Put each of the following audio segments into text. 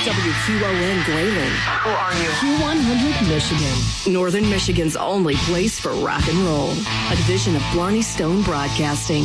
WQON Grayling. Who are you? Q100 Michigan. Northern Michigan's only place for rock and roll. A division of Blarney Stone Broadcasting.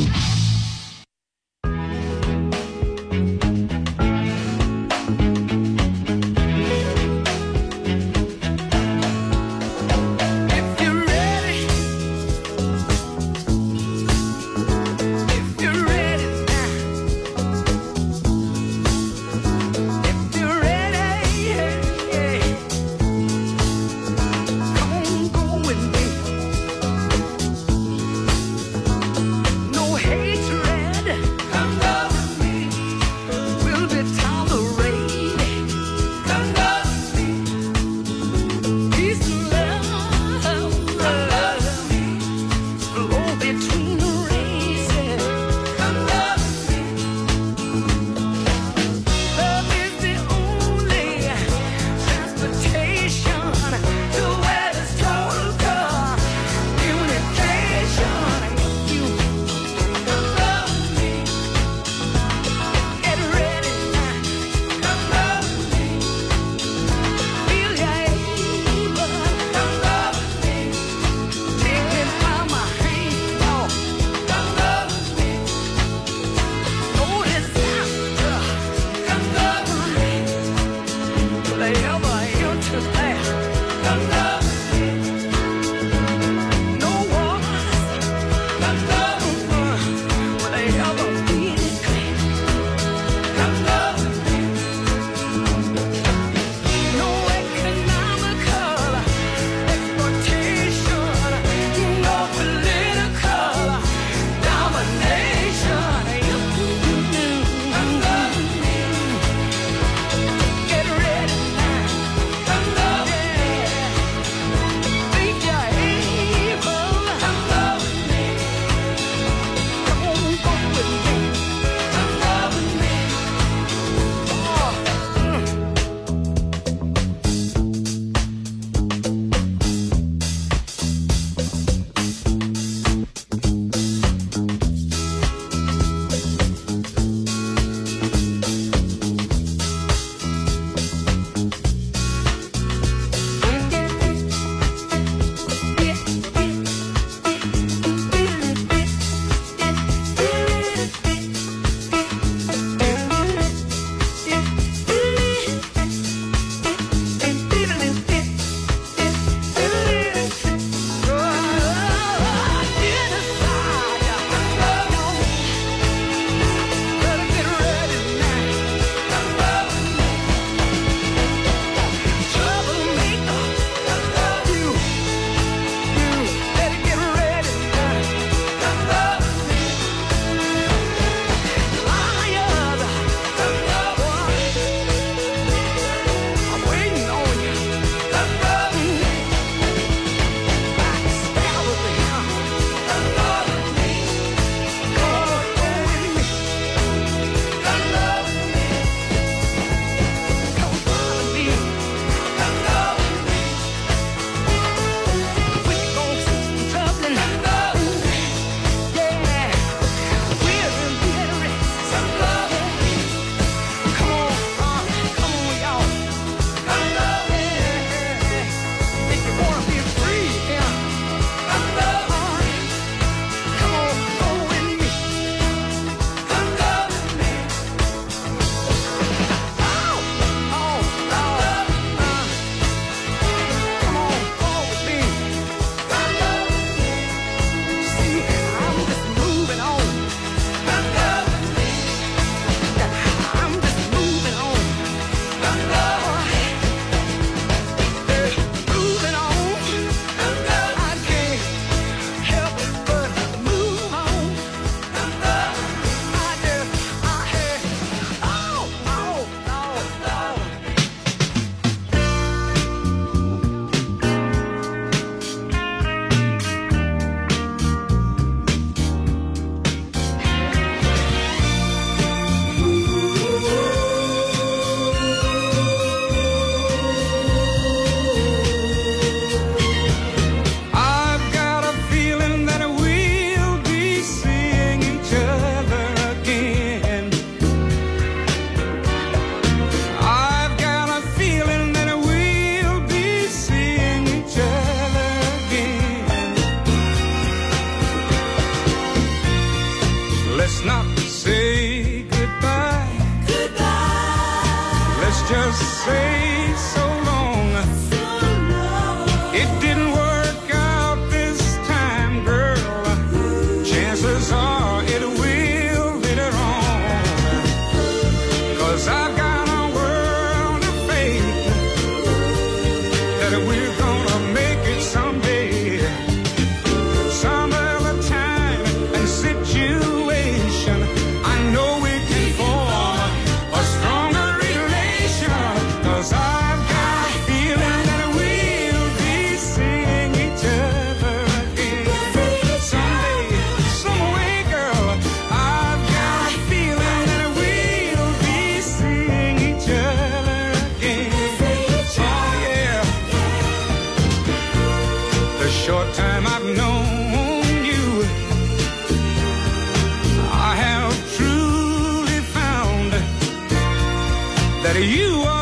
short time I've known you, I have truly found that you are.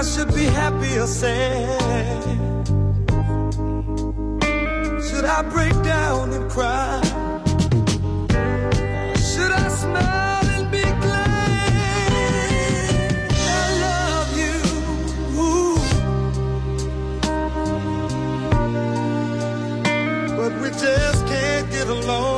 I should be happy or sad? Should I break down and cry? Should I smile and be glad? I love you. Ooh. But we just can't get along.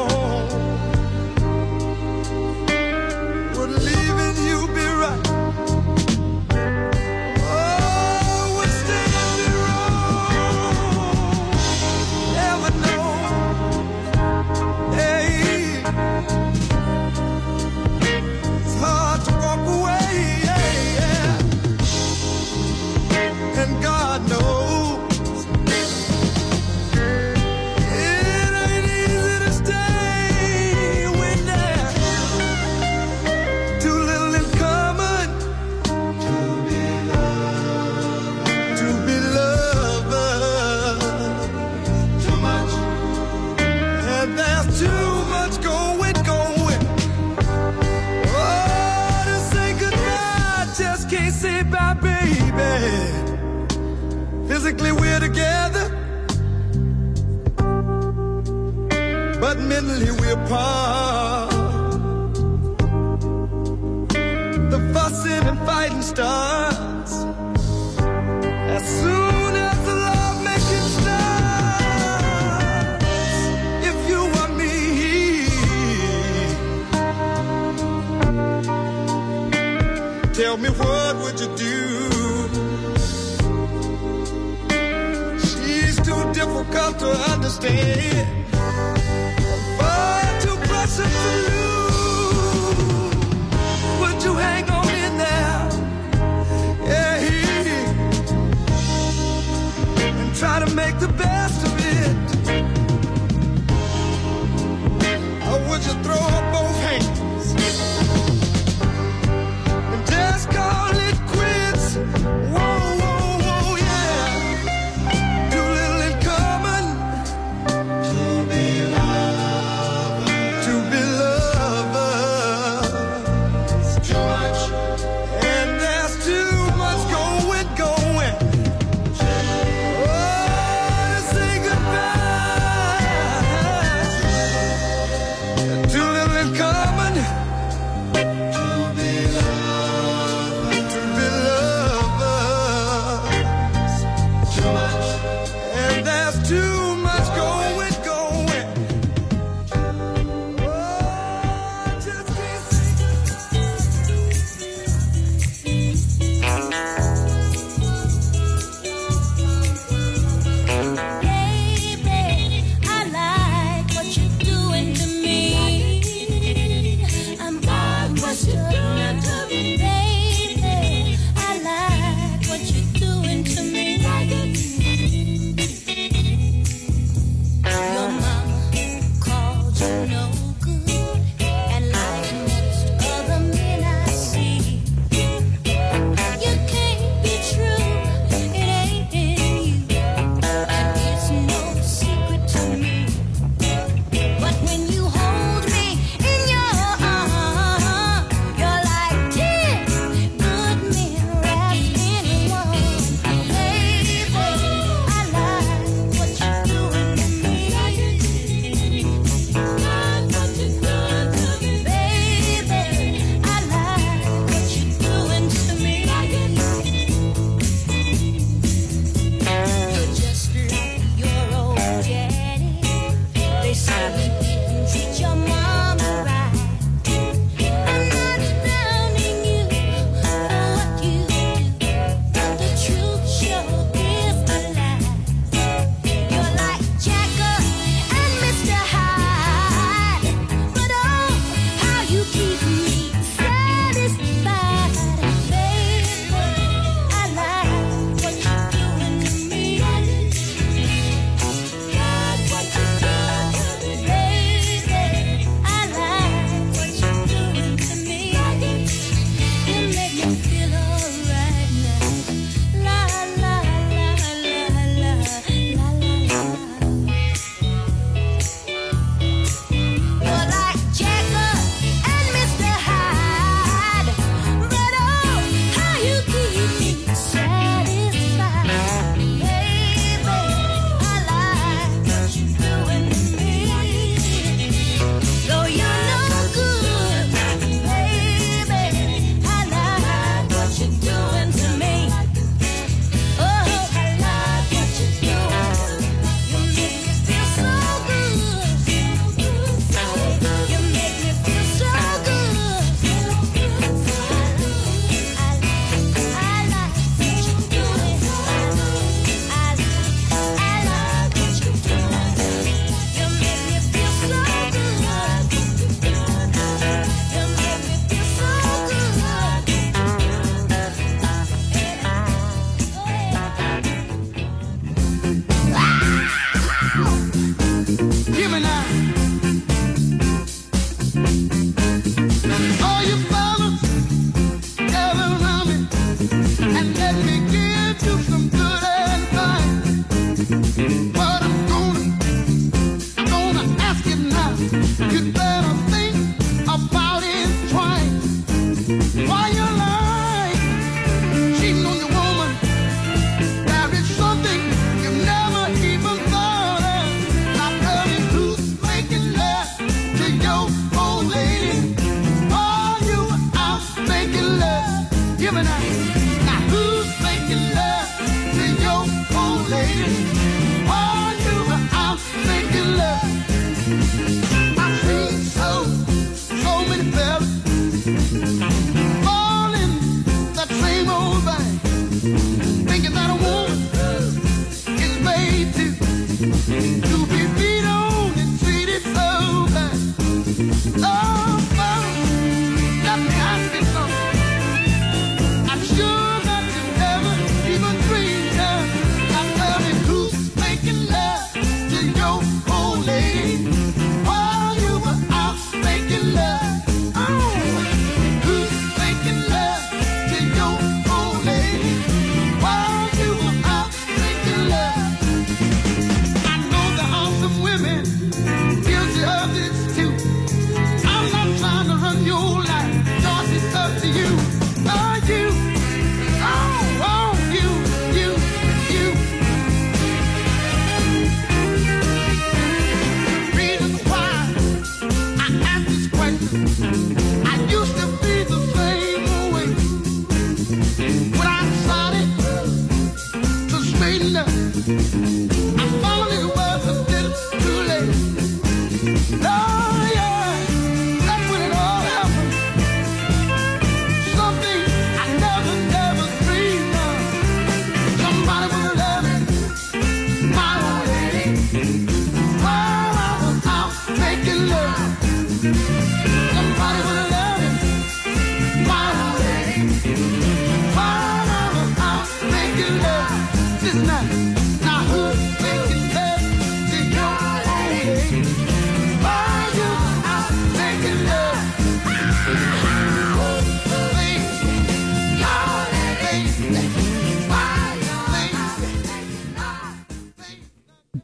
The fussing and fighting starts as soon as the starts. If you want me, tell me what would you do? She's too difficult to understand. make the best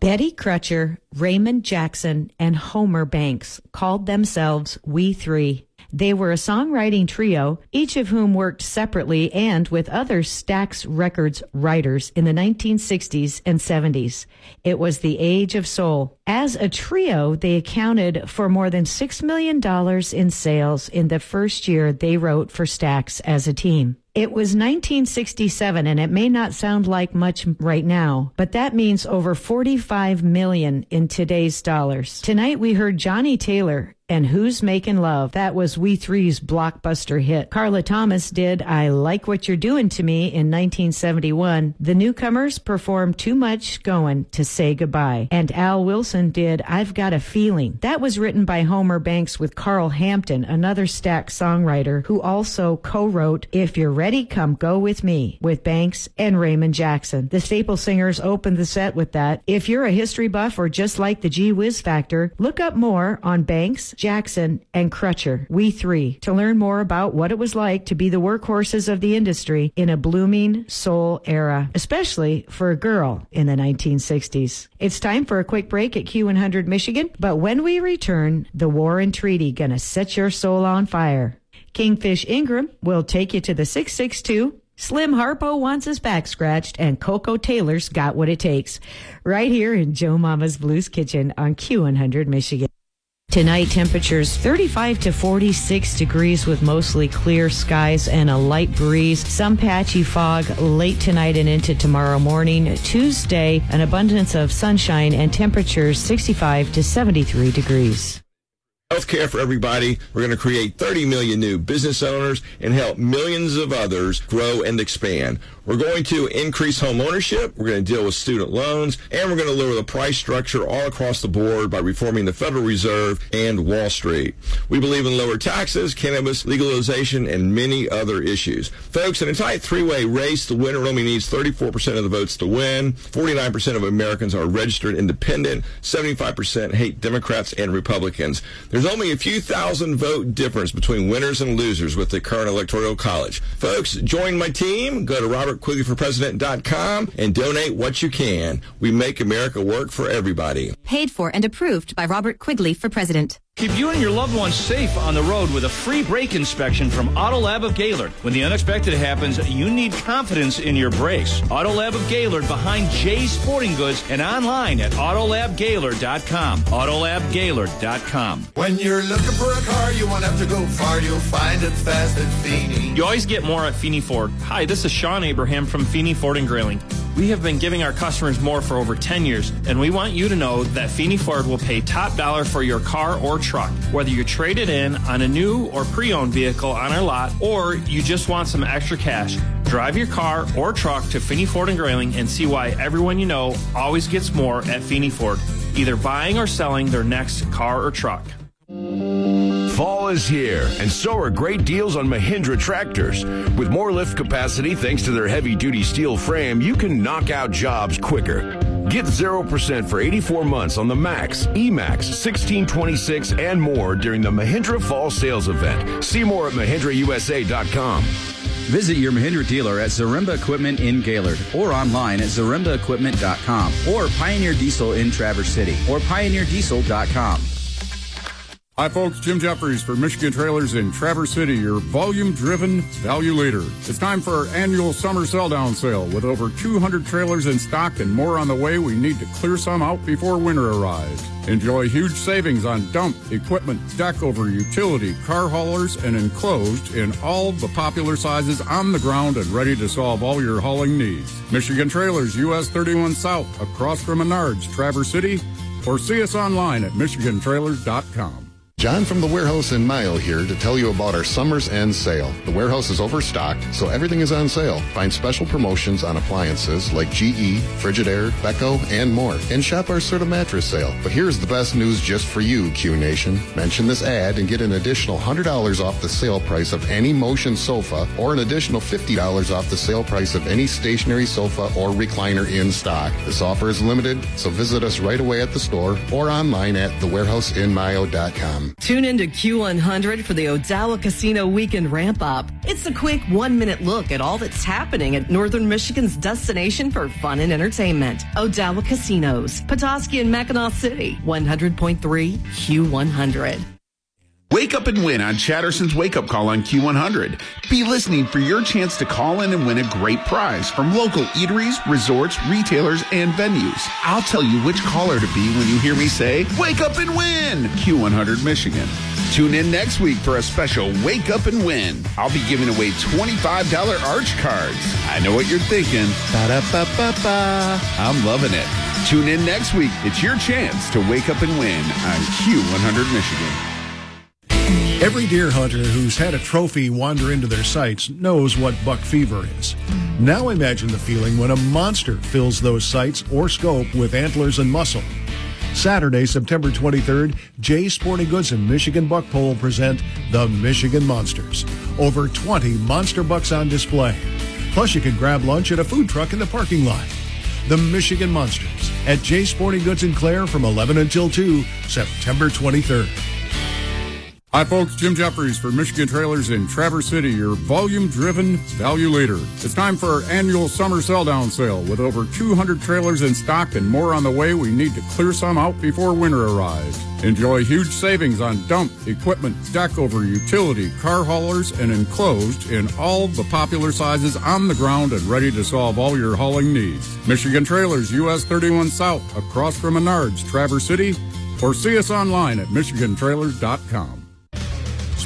Betty Crutcher, Raymond Jackson, and Homer Banks called themselves We Three. They were a songwriting trio, each of whom worked separately and with other Stax Records writers in the 1960s and 70s. It was the age of soul. As a trio, they accounted for more than $6 million in sales in the first year they wrote for Stax as a team. It was 1967 and it may not sound like much right now, but that means over 45 million in today's dollars. Tonight we heard Johnnie Taylor and Who's Making Love. That was We Three's blockbuster hit. Carla Thomas did I Like What You're Doing to Me in 1971. The newcomers performed Too Much Going to Say Goodbye. And Al Wilson did I've Got a Feeling. That was written by Homer Banks with Carl Hampton, another Stax songwriter who also co-wrote If You're Ready, Come Go With Me with Banks and Raymond Jackson. The Staple Singers opened the set with that. If you're a history buff or just like the G Whiz Factor, look up more on Banks, Jackson, and Crutcher, we three, to learn more about what it was like to be the workhorses of the industry in a blooming soul era, especially for a girl in the 1960s. It's time for a quick break at Q100 Michigan, but when we return, the war and treaty gonna set your soul on fire. Kingfish Ingram will take you to the 662 Slim Harpo wants his back scratched, and Koko Taylor's got what it takes. Right here in Joe Mama's Blues Kitchen on Q100 Michigan. Tonight, temperatures 35 to 46 degrees with mostly clear skies and a light breeze. Some patchy fog late tonight and into tomorrow morning. Tuesday, an abundance of sunshine and temperatures 65 to 73 degrees. Healthcare for everybody. We're going to create 30 million new business owners and help millions of others grow and expand. We're going to increase home ownership. We're going to deal with student loans and we're going to lower the price structure all across the board by reforming the Federal Reserve and Wall Street. We believe in lower taxes, cannabis legalization, and many other issues. Folks, in a tight three-way race, the winner only needs 34% of the votes to win. 49% of Americans are registered independent. 75% hate Democrats and Republicans. Only a few thousand vote difference between winners and losers with the current electoral college. Folks, join my team. Go to robertquigleyforpresident.com and donate what you can. We make America work for everybody. Paid for and approved by Robert Quigley for president. Keep you and your loved ones safe on the road with a free brake inspection from Auto Lab of Gaylord. When the unexpected happens, you need confidence in your brakes. Auto Lab of Gaylord behind Jay's Sporting Goods and online at autolabgaylord.com. Autolabgaylord.com. When you're looking for a car, you won't have to go far. You'll find it fast at Feeney. You always get more at Feeney Ford. Hi, this is Sean Abraham from Feeney Ford and Grayling. We have been giving our customers more for over 10 years, and we want you to know that Feeney Ford will pay top dollar for your car or truck, whether you trade it in on a new or pre-owned vehicle on our lot, or you just want some extra cash. Drive your car or truck to Feeney Ford and Grayling and see why everyone you know always gets more at Feeney Ford, either buying or selling their next car or truck. Fall is here, and so are great deals on Mahindra tractors. With more lift capacity thanks to their heavy duty steel frame, you can knock out jobs quicker. Get 0% for 84 months on the Max, EMAX, 1626, and more during the Mahindra Fall Sales Event. See more at MahindraUSA.com. Visit your Mahindra dealer at Zaremba Equipment in Gaylord or online at zarembaequipment.com or Pioneer Diesel in Traverse City or pioneerdiesel.com. Hi, folks. Jim Jeffries for Michigan Trailers in Traverse City, your volume driven value leader. It's time for our annual summer sell down sale. With over 200 trailers in stock and more on the way, we need to clear some out before winter arrives. Enjoy huge savings on dump, equipment, deck over, utility, car haulers, and enclosed in all the popular sizes on the ground and ready to solve all your hauling needs. Michigan Trailers, US 31 South, across from Menards, Traverse City, or see us online at MichiganTrailers.com. John from the warehouse in Mayo here to tell you about our summer's end sale. The warehouse is overstocked, so everything is on sale. Find special promotions on appliances like GE, Frigidaire, Beko, and more. And shop our Serta mattress sale. But here's the best news just for you, Q Nation. Mention this ad and get an additional $100 off the sale price of any motion sofa or an additional $50 off the sale price of any stationary sofa or recliner in stock. This offer is limited, so visit us right away at the store or online at Tune into Q100 for the Odawa Casino Weekend Ramp Up. It's a quick one minute look at all that's happening at Northern Michigan's destination for fun and entertainment. Odawa Casinos, Petoskey and Mackinaw City, 100.3 Q100. Wake up and win on Chatterson's Wake Up Call on Q100. Be listening for your chance to call in and win a great prize from local eateries, resorts, retailers, and venues. I'll tell you which caller to be when you hear me say, Wake up and win! Q100 Michigan. Tune in next week for a special Wake Up and Win. I'll be giving away $25 Arch cards. I know what you're thinking. Ba-da-ba-ba-ba. I'm loving it. Tune in next week. It's your chance to wake up and win on Q100 Michigan. Every deer hunter who's had a trophy wander into their sights knows what buck fever is. Now imagine the feeling when a monster fills those sights or scope with antlers and muscle. Saturday, September 23rd, Jay Sporting Goods and Michigan Buck Pole present the Michigan Monsters. Over 20 monster bucks on display. Plus, you can grab lunch at a food truck in the parking lot. The Michigan Monsters at Jay Sporting Goods in Clare from 11 until 2, September 23rd. Hi, folks. Jim Jeffries for Michigan Trailers in Traverse City, your volume driven value leader. It's time for our annual summer sell down sale. With over 200 trailers in stock and more on the way, we need to clear some out before winter arrives. Enjoy huge savings on dump, equipment, deck over, utility, car haulers, and enclosed in all the popular sizes on the ground and ready to solve all your hauling needs. Michigan Trailers, US 31 South, across from Menards, Traverse City, or see us online at MichiganTrailers.com.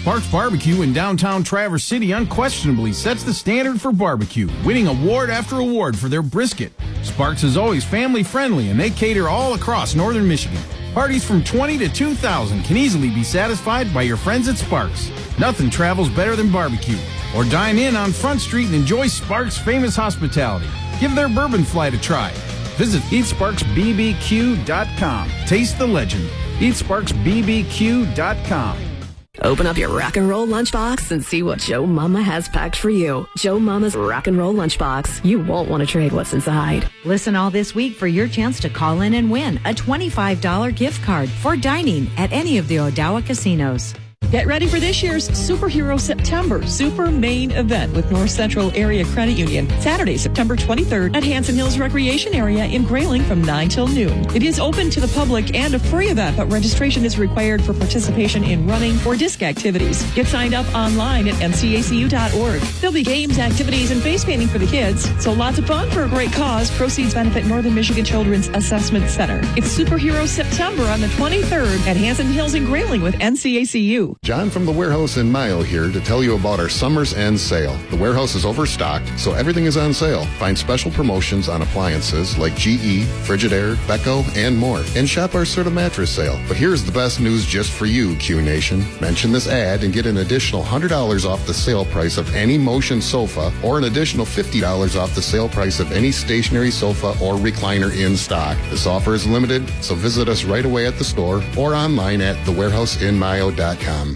Sparks Barbecue in downtown Traverse City unquestionably sets the standard for barbecue, winning award after award for their brisket. Sparks is always family friendly and they cater all across northern Michigan. Parties from 20 to 2,000 can easily be satisfied by your friends at Sparks. Nothing travels better than barbecue. Or dine in on Front Street and enjoy Sparks' famous hospitality. Give their bourbon flight a try. Visit EatSparksBBQ.com. Taste the legend. EatSparksBBQ.com. Open up your rock and roll lunchbox and see what Joe Mama has packed for you. Joe Mama's rock and roll lunchbox. You won't want to trade what's inside. Listen all this week for your chance to call in and win a $25 gift card for dining at any of the Odawa casinos. Get ready for this year's Superhero September Super Main Event with North Central Area Credit Union. Saturday, September 23rd at Hanson Hills Recreation Area in Grayling from 9 till noon. It is open to the public and a free event, but registration is required for participation in running or disc activities. Get signed up online at ncacu.org. There'll be games, activities, and face painting for the kids. So lots of fun for a great cause. Proceeds benefit Northern Michigan Children's Assessment Center. It's Superhero September on the 23rd at Hanson Hills in Grayling with NCACU. John from the warehouse in Mayo here to tell you about our summer's end sale. The warehouse is overstocked, so everything is on sale. Find special promotions on appliances like GE, Frigidaire, Beko, and more. And shop our Serta mattress sale. But here's the best news just for you, Q Nation. Mention this ad and get an additional $100 off the sale price of any motion sofa or an additional $50 off the sale price of any stationary sofa or recliner in stock. This offer is limited, so visit us right away at the store or online at thewarehouseinmayo.com.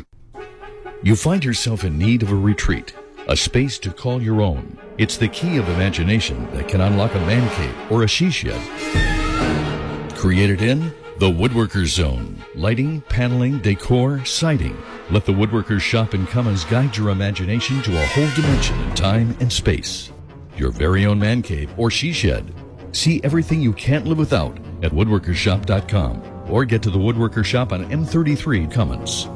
You find yourself in need of a retreat, a space to call your own. It's the key of imagination that can unlock a man cave or a she shed. Created in the Woodworkers Zone. Lighting, paneling, decor, siding. Let the Woodworkers shop in Comins guide your imagination to a whole dimension in time and space. Your very own man cave or she shed. See everything you can't live without at woodworkershop.com or get to the Woodworker Shop on M33 Comins.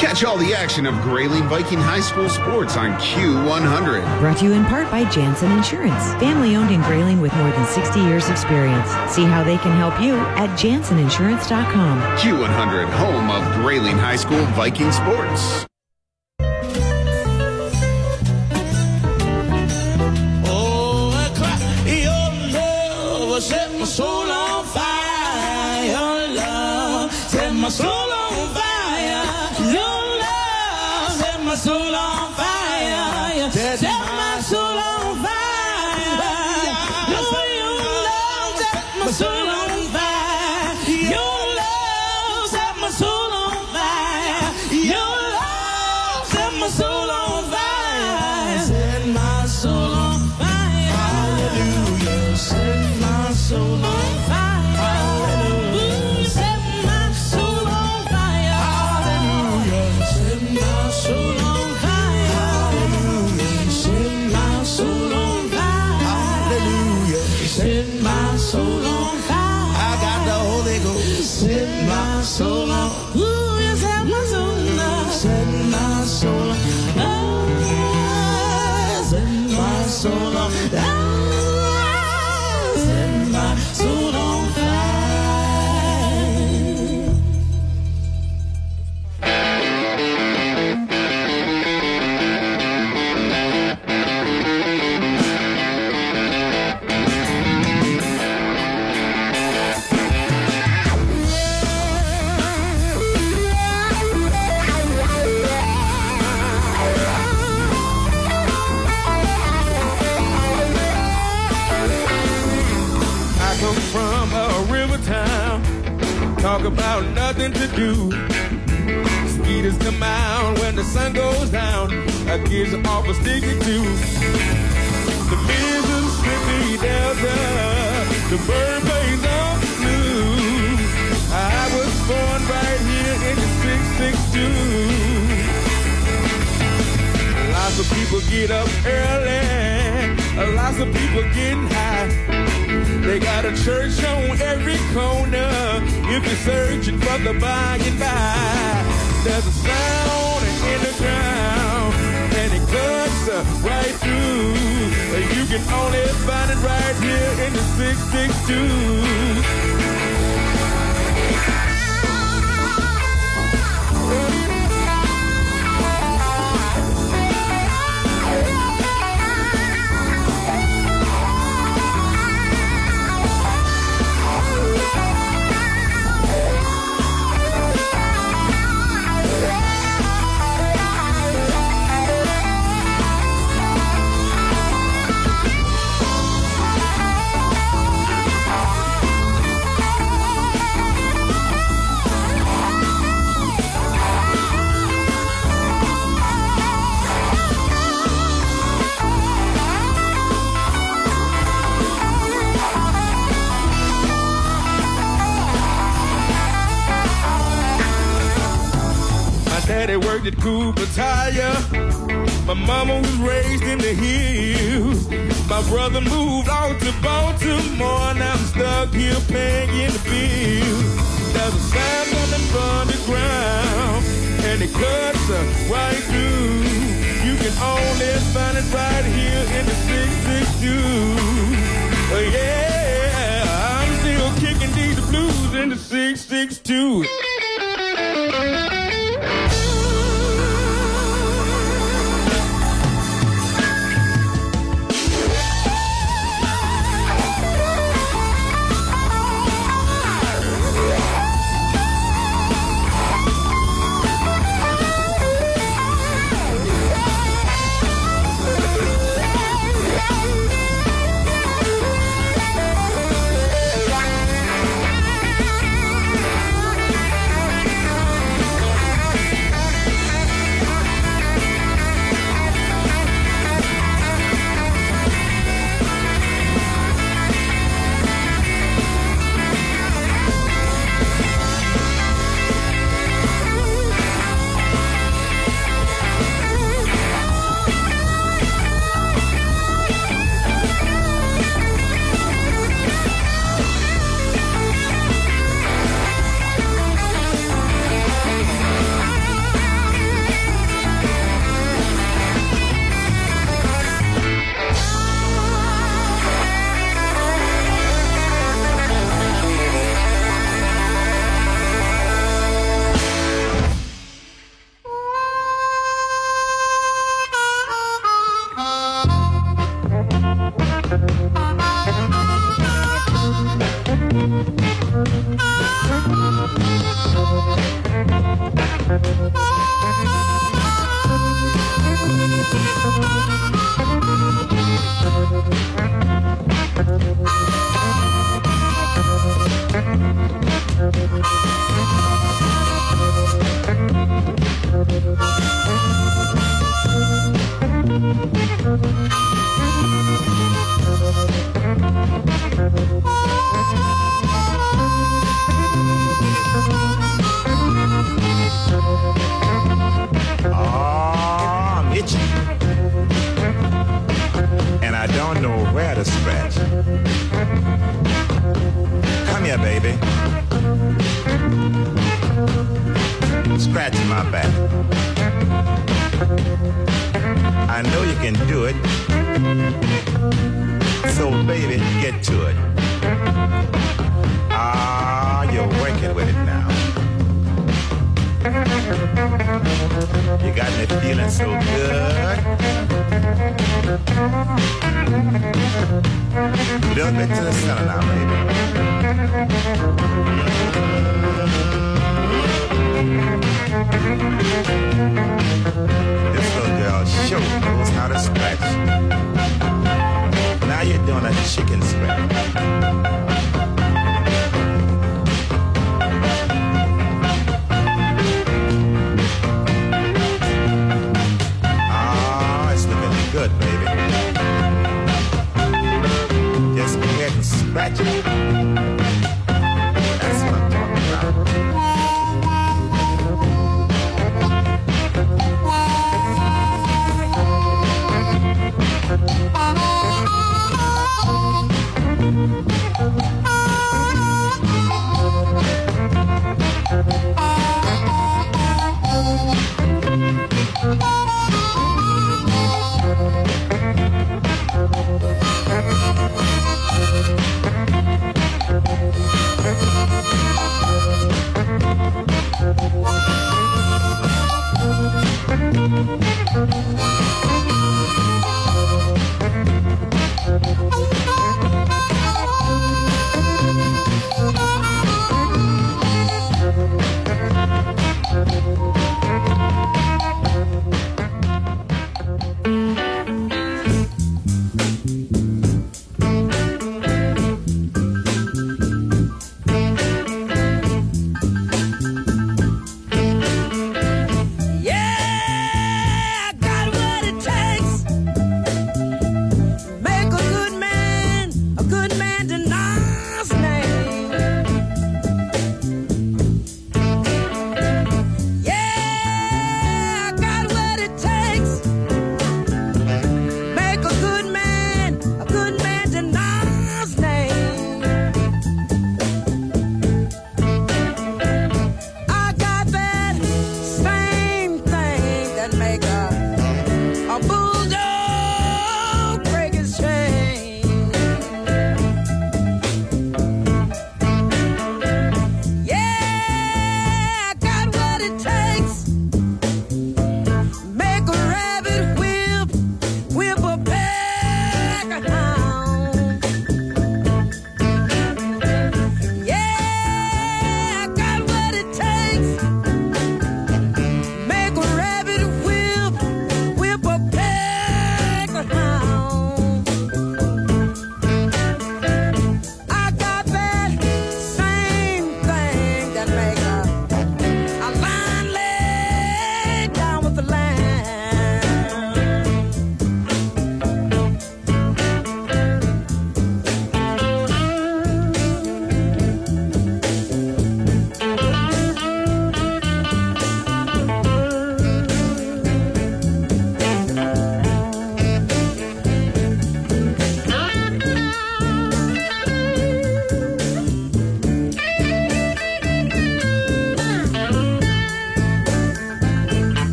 Catch all the action of Grayling Viking High School sports on Q100. Brought to you in part by Jansen Insurance, family owned in Grayling with more than 60 years experience. See how they can help you at janseninsurance.com. Q100, home of Grayling High School Viking sports. My nothing to do. Mosquitoes come out when the sun goes down. Our kids are awful sticky too. The Mississippi Delta, the bird plays the blues. I was born right here in the 662. Lots of people get up early. Lots of people getting high. They got a church on every corner. If you're searching for the by and by, there's a sound in the ground, and it cuts right through. You can only find it right here in the 662.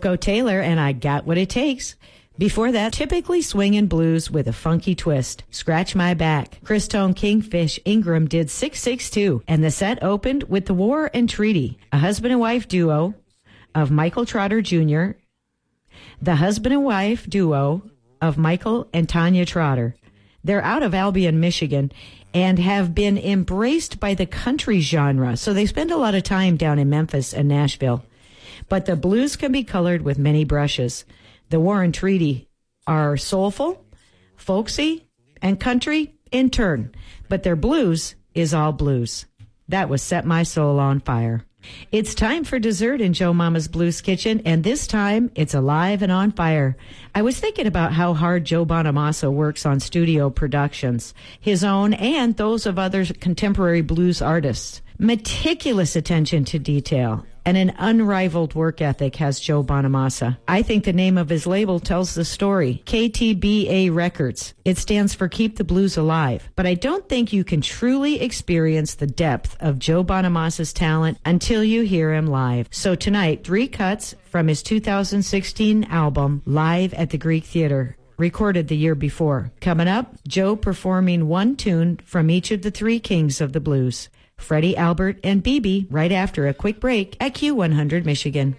Koko Taylor and I Got What It Takes. Before that, typically swinging blues with a funky twist. Scratch My Back. Christone Kingfish Ingram did 662, and the set opened with The War and Treaty, a husband and wife duo of Michael Trotter Jr., the husband and wife duo of Michael and Tanya Trotter. They're out of Albion, Michigan, and have been embraced by the country genre, so they spend a lot of time down in Memphis and Nashville. But the blues can be colored with many brushes. The War and Treaty are soulful, folksy, and country in turn, but their blues is all blues. That was Set My Soul on Fire. It's time for dessert in Joe Mama's Blues Kitchen, and this time it's alive and on fire. I was thinking about how hard Joe Bonamassa works on studio productions, his own and those of other contemporary blues artists. Meticulous attention to detail and an unrivaled work ethic has Joe Bonamassa. I think the name of his label tells the story. KTBA Records. It stands for Keep the Blues Alive. But I don't think you can truly experience the depth of Joe Bonamassa's talent until you hear him live. So tonight, three cuts from his 2016 album, Live at the Greek Theater recorded the year before. Coming up, Joe performing one tune from each of the three kings of the blues. Freddie, Albert, and BB right after a quick break at Q100 Michigan.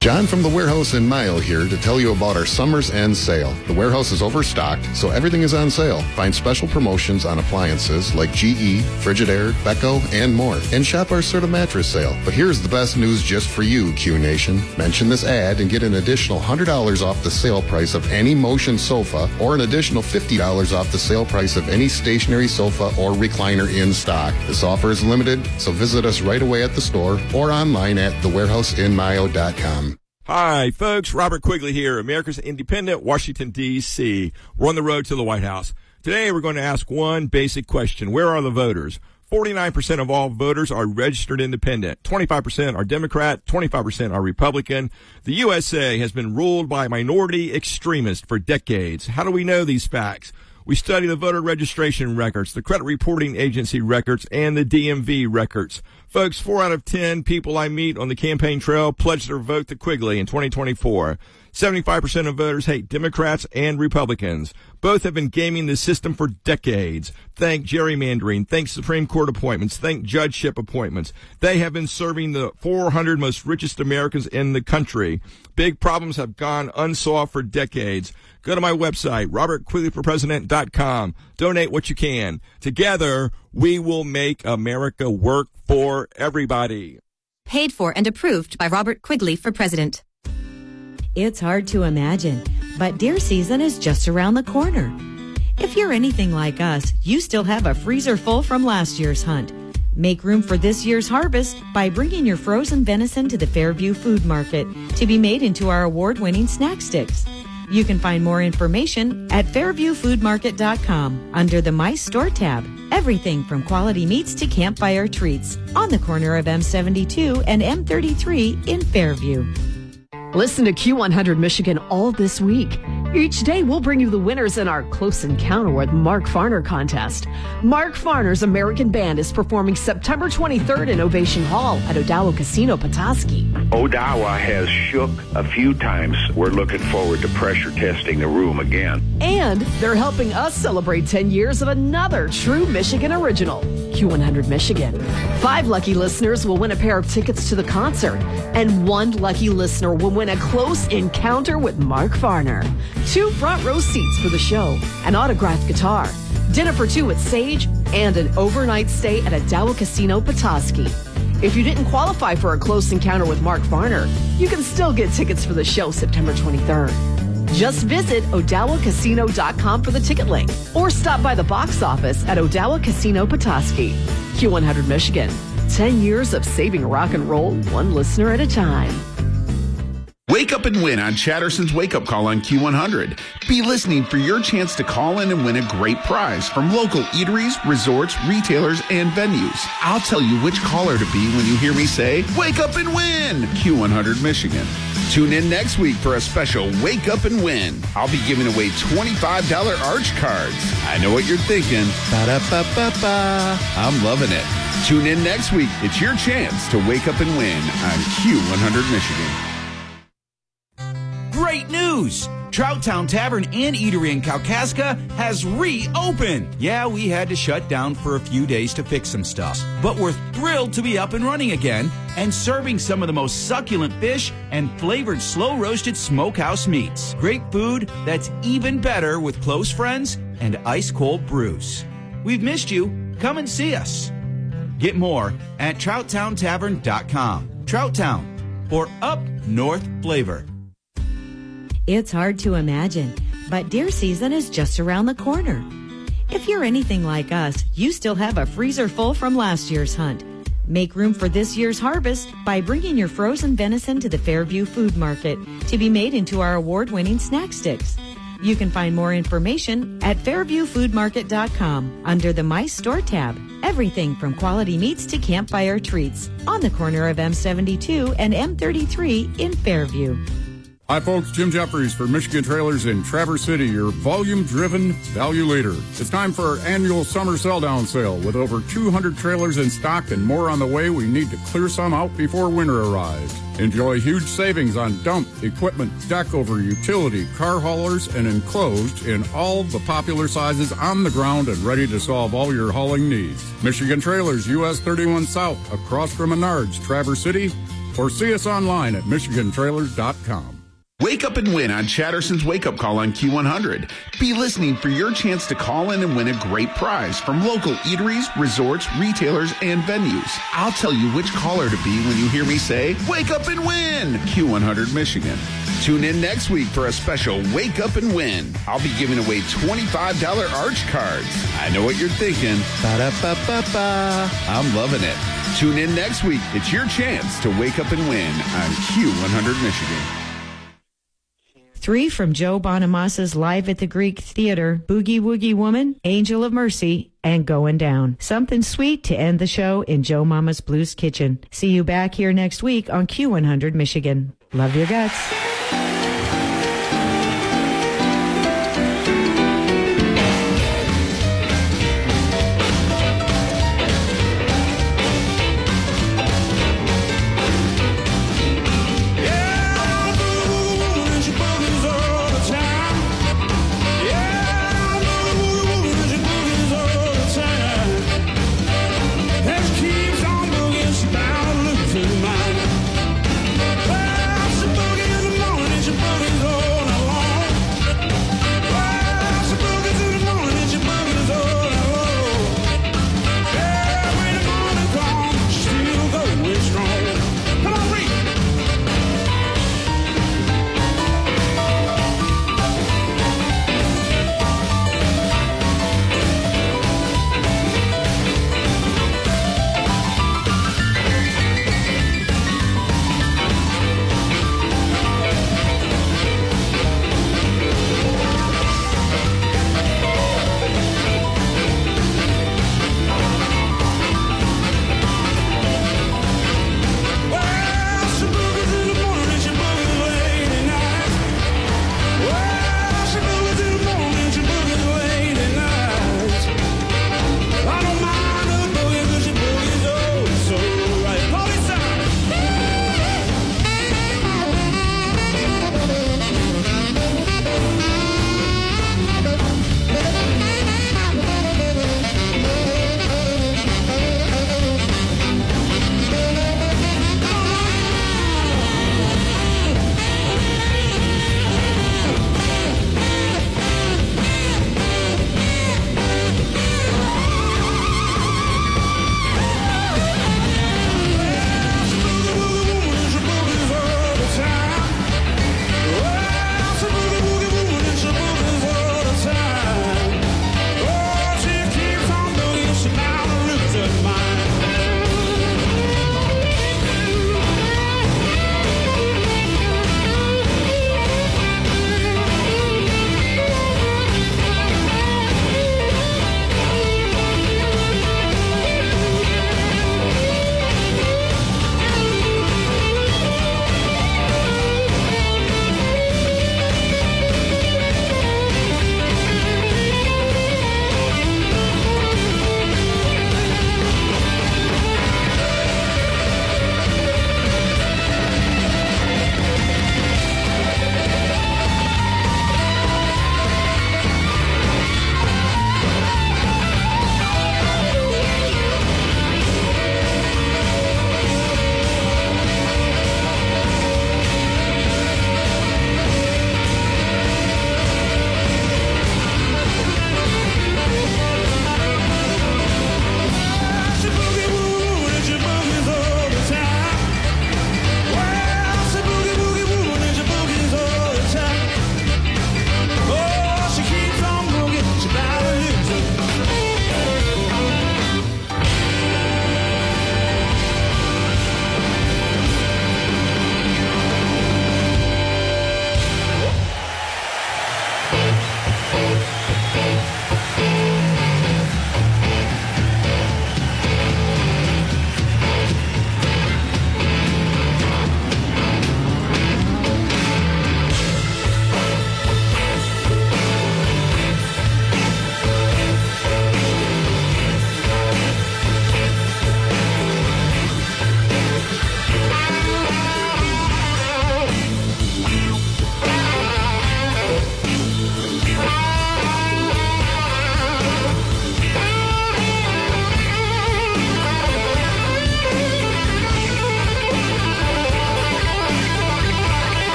John from the warehouse in Mio here to tell you about our summer's end sale. The warehouse is overstocked, so everything is on sale. Find special promotions on appliances like GE, Frigidaire, Beko, and more. And shop our Serta mattress sale. But here's the best news just for you, Q Nation. Mention this ad and get an additional $100 off the sale price of any motion sofa or an additional $50 off the sale price of any stationary sofa or recliner in stock. This offer is limited, so visit us right away at the store or online at thewarehouseinmio.com. Hi, folks. Robert Quigley here, America's Independent, Washington, D.C. We're on the road to the White House. Today, we're going to ask one basic question. Where are the voters? 49% of all voters are registered independent. 25% are Democrat. 25% are Republican. The USA has been ruled by minority extremists for decades. How do we know these facts? We study the voter registration records, the credit reporting agency records, and the DMV records. Folks, four out of ten people I meet on the campaign trail pledge their vote to Quigley in 2024. 75% of voters hate Democrats and Republicans. Both have been gaming the system for decades. Thank gerrymandering, thank Supreme Court appointments, thank judgeship appointments. They have been serving the 400 most richest Americans in the country. Big problems have gone unsolved for decades. Go to my website, robertquigleyforpresident.com. Donate what you can. Together, we will make America work for everybody. Paid for and approved by Robert Quigley for president. It's hard to imagine, but deer season is just around the corner. If you're anything like us, you still have a freezer full from last year's hunt. Make room for this year's harvest by bringing your frozen venison to the Fairview Food Market to be made into our award winning snack sticks. You can find more information at fairviewfoodmarket.com under the My Store tab. Everything from quality meats to campfire treats on the corner of M72 and M33 in Fairview. Listen to Q100 Michigan all this week. Each day, we'll bring you the winners in our Close Encounter with Mark Farner contest. Mark Farner's American Band is performing September 23rd in Ovation Hall at Odawa Casino, Petoskey. Odawa has shook a few times. We're looking forward to pressure testing the room again. And they're helping us celebrate 10 years of another true Michigan original, Q100 Michigan. Five lucky listeners will win a pair of tickets to the concert, and one lucky listener will win a close encounter with Mark Farner. Two front row seats for the show, an autographed guitar, dinner for two at Sage, and an overnight stay at a Odawa Casino, Petoskey. If you didn't qualify for a close encounter with Mark Farner, you can still get tickets for the show September 23rd. Just visit OdawaCasino.com for the ticket link or stop by the box office at Odawa Casino Petoskey. Q100 Michigan. 10 years of saving rock and roll, one listener at a time. Wake up and win on Chatterson's Wake Up Call on Q100. Be listening for your chance to call in and win a great prize from local eateries, resorts, retailers, and venues. I'll tell you which caller to be when you hear me say, Wake up and win! Q100 Michigan. Tune in next week for a special Wake Up and Win. I'll be giving away $25 Arch cards. I know what you're thinking. Ba-da-ba-ba-ba. I'm loving it. Tune in next week. It's your chance to wake up and win on Q100 Michigan. Great news! Trouttown Tavern and Eatery in Kalkaska has reopened. Yeah, we had to shut down for a few days to fix some stuff, but we're thrilled to be up and running again and serving some of the most succulent fish and flavored slow roasted smokehouse meats. Great food that's even better with close friends and ice cold brews. We've missed you. Come and see us. Get more at TrouttownTavern.com. Trouttown for up north flavor. It's hard to imagine, but deer season is just around the corner. If you're anything like us, you still have a freezer full from last year's hunt. Make room for this year's harvest by bringing your frozen venison to the Fairview Food Market to be made into our award-winning snack sticks. You can find more information at fairviewfoodmarket.com under the My Store tab. Everything from quality meats to campfire treats on the corner of M72 and M33 in Fairview. Hi, folks. Jim Jeffries for Michigan Trailers in Traverse City, your volume driven value leader. It's time for our annual summer sell down sale. With over 200 trailers in stock and more on the way, we need to clear some out before winter arrives. Enjoy huge savings on dump, equipment, deck over, utility, car haulers, and enclosed in all the popular sizes on the ground and ready to solve all your hauling needs. Michigan Trailers, US 31 South, across from Menards, Traverse City, or see us online at MichiganTrailers.com. Wake up and win on Chatterson's Wake Up Call on Q100. Be listening for your chance to call in and win a great prize from local eateries, resorts, retailers, and venues. I'll tell you which caller to be when you hear me say, Wake up and win! Q100 Michigan. Tune in next week for a special Wake Up and Win. I'll be giving away $25 Arch cards. I know what you're thinking. Ba-da-ba-ba-ba. I'm loving it. Tune in next week. It's your chance to wake up and win on Q100 Michigan. Three from Joe Bonamassa's Live at the Greek Theater, Boogie Woogie Woman, Angel of Mercy, and Going Down. Something sweet to end the show in Joe Mama's Blues Kitchen. See you back here next week on Q100 Michigan. Love your guts.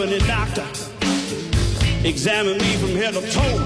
Company doctor. Examine me from head to toe.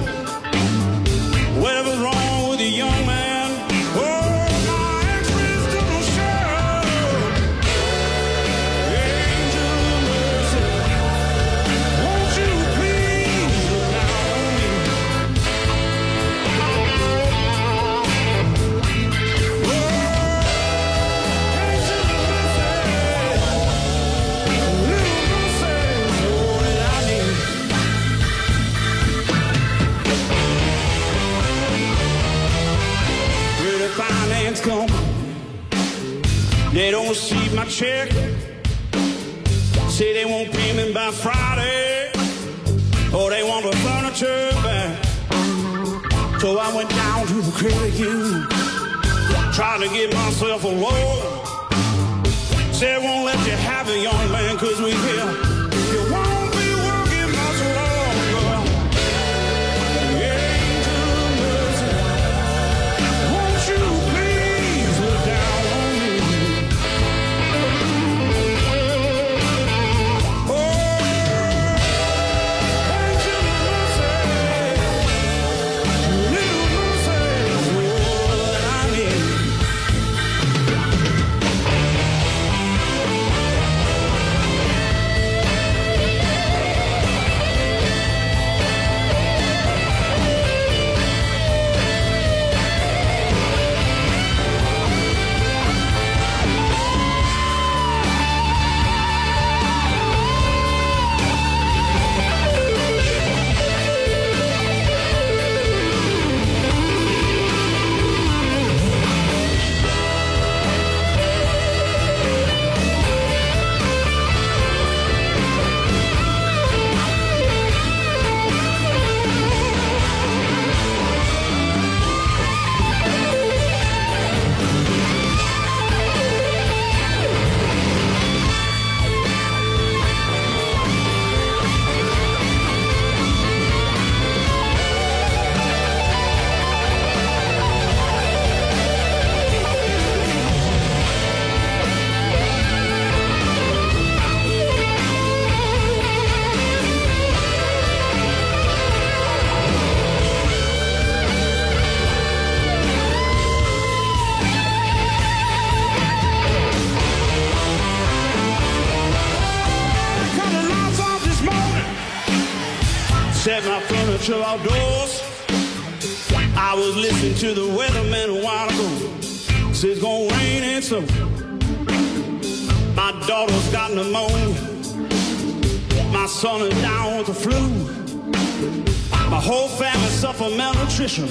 They don't receive my check. Say they won't pay me by Friday, or they want the furniture back. So I went down to the credit union, trying to get myself a loan. Said won't let you have it, young man, cause we here. Furniture outdoors. I was listening to the weatherman a while ago. Says it's gonna rain and so. My daughter's got pneumonia. My son is down with the flu. My whole family suffer malnutrition.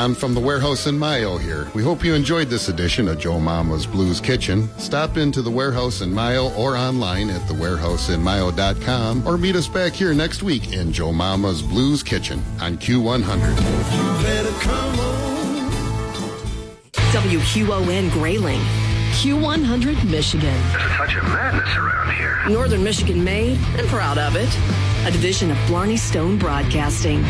John from the warehouse in Mio here. We hope you enjoyed this edition of Joe Mama's Blues Kitchen. Stop into the warehouse in Mio or online at thewarehouseinmio.com or meet us back here next week in Joe Mama's Blues Kitchen on Q100. WQON Grayling. Q100 Michigan. There's a touch of madness around here. Northern Michigan made and proud of it. A division of Blarney Stone Broadcasting.